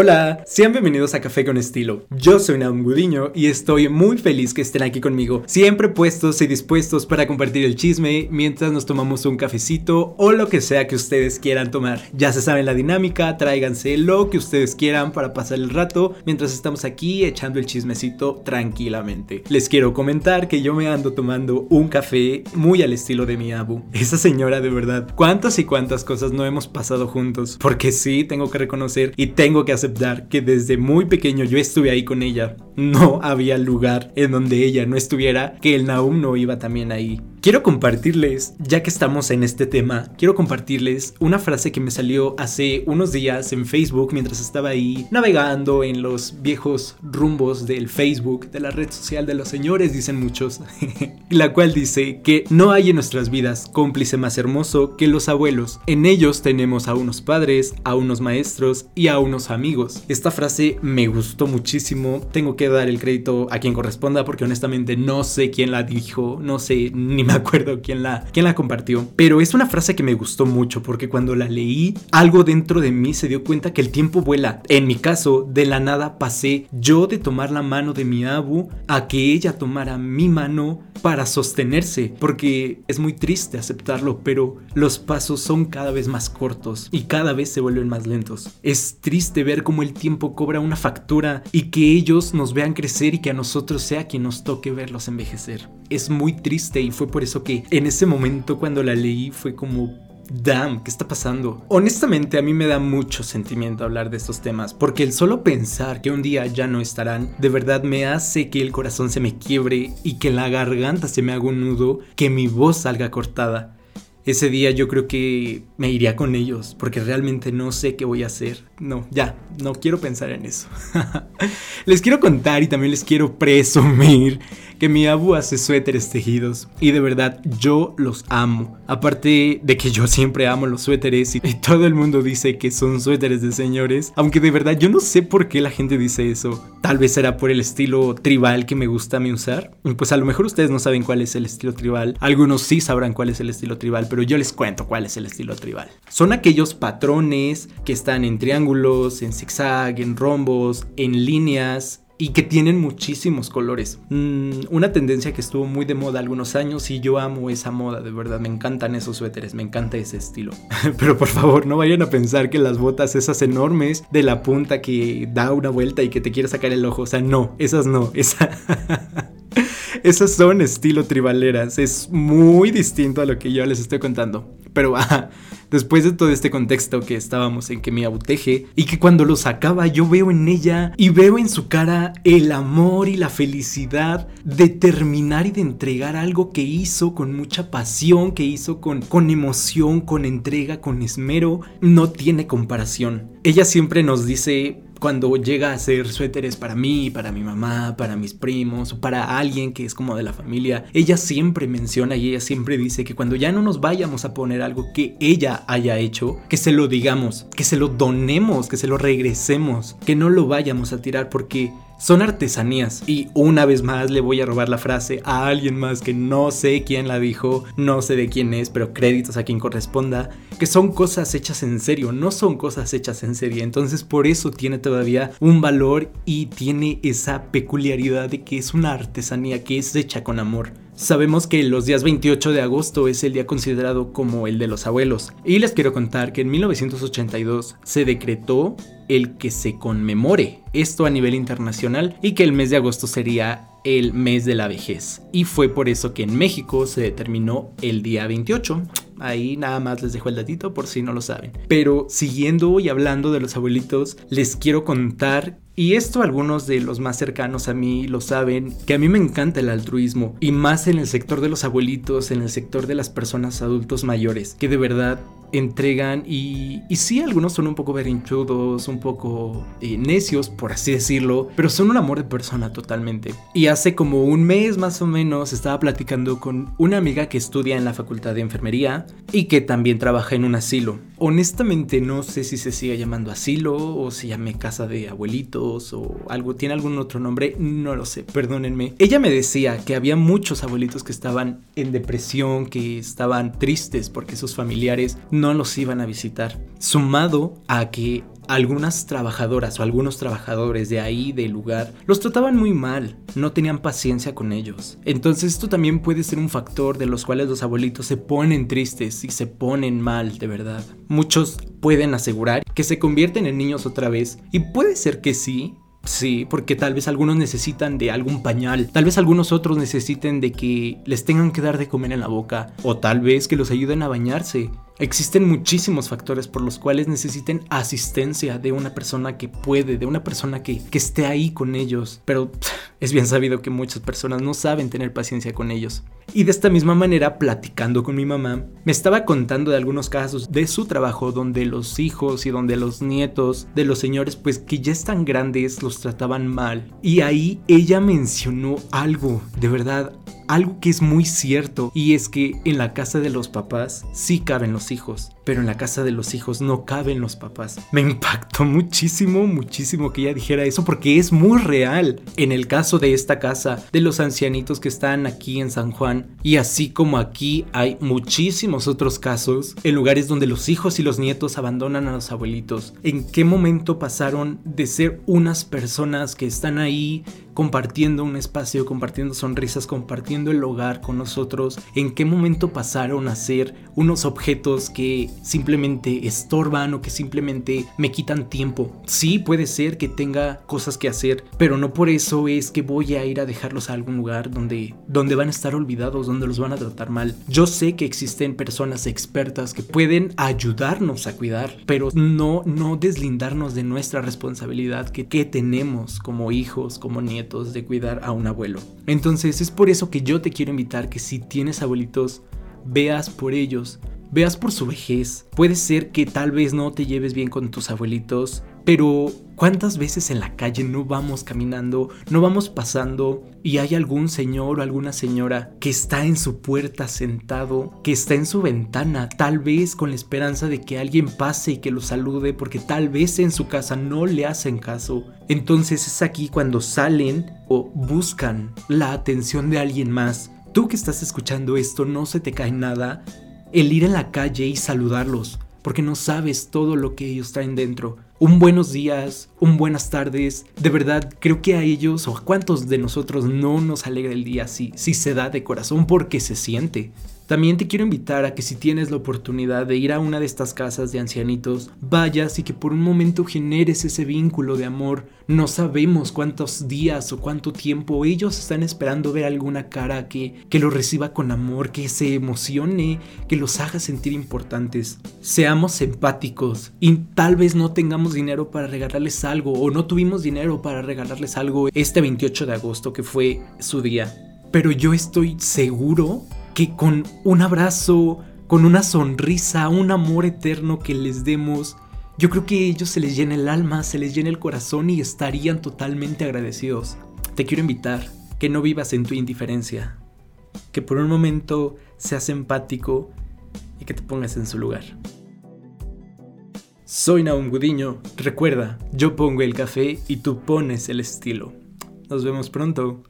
Hola, sean bienvenidos a Café con Estilo. Yo soy Naum Gudiño y estoy muy feliz que estén aquí conmigo, siempre puestos y dispuestos para compartir el chisme mientras nos tomamos un cafecito o lo que sea que ustedes quieran tomar. Ya se saben la dinámica, tráiganse lo que ustedes quieran para pasar el rato mientras estamos aquí echando el chismecito tranquilamente. Les quiero comentar que yo me ando tomando un café muy al estilo de mi abu. Esa señora de verdad, cuántas y cuántas cosas no hemos pasado juntos. Porque sí, tengo que reconocer y tengo que aceptar que desde muy pequeño yo estuve ahí con ella. No había lugar en donde ella no estuviera que el Naum no iba también ahí. Quiero compartirles, ya que estamos en este tema, quiero compartirles una frase que me salió hace unos días en Facebook mientras estaba ahí navegando en los viejos rumbos del Facebook, de la red social de los señores, dicen muchos, la cual dice que no hay en nuestras vidas cómplice más hermoso que los abuelos. En ellos tenemos a unos padres, a unos maestros y a unos amigos. Esta frase me gustó muchísimo, tengo que dar el crédito a quien corresponda porque honestamente no sé quién la dijo, no sé ni me acuerdo quién la, quién la compartió, pero es una frase que me gustó mucho porque cuando la leí, algo dentro de mí se dio cuenta que el tiempo vuela. En mi caso, de la nada pasé yo de tomar la mano de mi abu a que ella tomara mi mano para sostenerse, porque es muy triste aceptarlo, pero los pasos son cada vez más cortos y cada vez se vuelven más lentos. Es triste ver cómo el tiempo cobra una factura y que ellos nos vean crecer y que a nosotros sea quien nos toque verlos envejecer. Es muy triste y fue por eso que en ese momento cuando la leí fue como damn, ¿qué está pasando? Honestamente a mí me da mucho sentimiento hablar de estos temas, porque el solo pensar que un día ya no estarán, de verdad me hace que el corazón se me quiebre y que la garganta se me haga un nudo, que mi voz salga cortada. Ese día yo creo que me iría con ellos, porque realmente no sé qué voy a hacer. No, ya, no quiero pensar en eso. les quiero contar y también les quiero presumir que mi abu hace suéteres tejidos y de verdad yo los amo. Aparte de que yo siempre amo los suéteres y, todo el mundo dice que son suéteres de señores, aunque de verdad yo no sé por qué la gente dice eso. Tal vez será por el estilo tribal que me gusta a mí usar. Pues a lo mejor ustedes no saben cuál es el estilo tribal. Algunos sí sabrán cuál es el estilo tribal, pero yo les cuento cuál es el estilo tribal. Son aquellos patrones que están en triángulos, en zigzag, en rombos, en líneas y que tienen muchísimos colores. Mm, una tendencia que estuvo muy de moda algunos años y yo amo esa moda, de verdad, me encantan esos suéteres, me encanta ese estilo. Pero por favor, no vayan a pensar que las botas esas enormes de la punta que da una vuelta y que te quiere sacar el ojo, o sea, no, esas no, esa... Esas son estilo tribaleras, es muy distinto a lo que yo les estoy contando. Pero después de todo este contexto que estábamos en que me abuteje y que cuando lo sacaba yo veo en ella y veo en su cara el amor y la felicidad de terminar y de entregar algo que hizo con mucha pasión, que hizo con, con emoción, con entrega, con esmero, no tiene comparación. Ella siempre nos dice cuando llega a hacer suéteres para mí, para mi mamá, para mis primos para alguien que es como de la familia, ella siempre menciona y ella siempre dice que cuando ya no nos vayamos a poner algo que ella haya hecho, que se lo digamos, que se lo donemos, que se lo regresemos, que no lo vayamos a tirar porque son artesanías. Y una vez más le voy a robar la frase a alguien más que no sé quién la dijo, no sé de quién es, pero créditos a quien corresponda, que son cosas hechas en serio, no son cosas hechas en serie. Entonces por eso tiene todavía un valor y tiene esa peculiaridad de que es una artesanía que es hecha con amor. Sabemos que los días 28 de agosto es el día considerado como el de los abuelos. Y les quiero contar que en 1982 se decretó el que se conmemore esto a nivel internacional y que el mes de agosto sería el mes de la vejez. Y fue por eso que en México se determinó el día 28. Ahí nada más les dejo el datito por si no lo saben. Pero siguiendo y hablando de los abuelitos, les quiero contar y esto algunos de los más cercanos a mí lo saben, que a mí me encanta el altruismo, y más en el sector de los abuelitos, en el sector de las personas adultos mayores, que de verdad entregan y, y sí, algunos son un poco berrinchudos, un poco eh, necios, por así decirlo, pero son un amor de persona totalmente. Y hace como un mes más o menos estaba platicando con una amiga que estudia en la facultad de enfermería y que también trabaja en un asilo. Honestamente no sé si se sigue llamando asilo o se llame casa de abuelitos o algo, tiene algún otro nombre, no lo sé, perdónenme. Ella me decía que había muchos abuelitos que estaban en depresión, que estaban tristes porque sus familiares los iban a visitar, sumado a que algunas trabajadoras o algunos trabajadores de ahí, del lugar, los trataban muy mal, no tenían paciencia con ellos. Entonces esto también puede ser un factor de los cuales los abuelitos se ponen tristes y se ponen mal, de verdad. Muchos pueden asegurar que se convierten en niños otra vez, y puede ser que sí, Sí, porque tal vez algunos necesitan de algún pañal, tal vez algunos otros necesiten de que les tengan que dar de comer en la boca, o tal vez que los ayuden a bañarse. Existen muchísimos factores por los cuales necesiten asistencia de una persona que puede, de una persona que, que esté ahí con ellos, pero es bien sabido que muchas personas no saben tener paciencia con ellos. Y de esta misma manera, platicando con mi mamá, me estaba contando de algunos casos de su trabajo donde los hijos y donde los nietos de los señores, pues que ya están grandes, los trataban mal. Y ahí ella mencionó algo, de verdad, algo que es muy cierto y es que en la casa de los papás sí caben los hijos, pero en la casa de los hijos no caben los papás. Me impactó muchísimo, muchísimo que ella dijera eso porque es muy real. En el caso de esta casa, de los ancianitos que están aquí en San Juan, y así como aquí hay muchísimos otros casos, en lugares donde los hijos y los nietos abandonan a los abuelitos, ¿en qué momento pasaron de ser unas personas que están ahí compartiendo un espacio, compartiendo sonrisas, compartiendo el hogar con nosotros, en qué momento pasaron a ser unos objetos que simplemente estorban o que simplemente me quitan tiempo. Sí, puede ser que tenga cosas que hacer, pero no por eso es que voy a ir a dejarlos a algún lugar donde, donde van a estar olvidados, donde los van a tratar mal. Yo sé que existen personas expertas que pueden ayudarnos a cuidar, pero no, no deslindarnos de nuestra responsabilidad que, que tenemos como hijos, como nietos de cuidar a un abuelo. Entonces es por eso que yo te quiero invitar que si tienes abuelitos, veas por ellos, veas por su vejez. Puede ser que tal vez no te lleves bien con tus abuelitos, pero ¿cuántas veces en la calle no vamos caminando, no vamos pasando y hay algún señor o alguna señora que está en su puerta sentado, que está en su ventana, tal vez con la esperanza de que alguien pase y que lo salude porque tal vez en su casa no le hacen caso? Entonces es aquí cuando salen o buscan la atención de alguien más. Tú que estás escuchando esto, no se te cae nada el ir en la calle y saludarlos, porque no sabes todo lo que ellos traen dentro un buenos días, un buenas tardes. De verdad, creo que a ellos o a cuántos de nosotros no nos alegra el día si, si se da de corazón porque se siente. También te quiero invitar a que si tienes la oportunidad de ir a una de estas casas de ancianitos, vayas y que por un momento generes ese vínculo de amor. No sabemos cuántos días o cuánto tiempo ellos están esperando ver alguna cara que, que los reciba con amor, que se emocione, que los haga sentir importantes. Seamos empáticos y tal vez no tengamos dinero para regalarles algo o no tuvimos dinero para regalarles algo este 28 de agosto que fue su día. Pero yo estoy seguro que con un abrazo, con una sonrisa, un amor eterno que les demos, yo creo que a ellos se les llena el alma, se les llena el corazón y estarían totalmente agradecidos. Te quiero invitar que no vivas en tu indiferencia, que por un momento seas empático y que te pongas en su lugar. Soy Naum Gudiño. Recuerda, yo pongo el café y tú pones el estilo. Nos vemos pronto.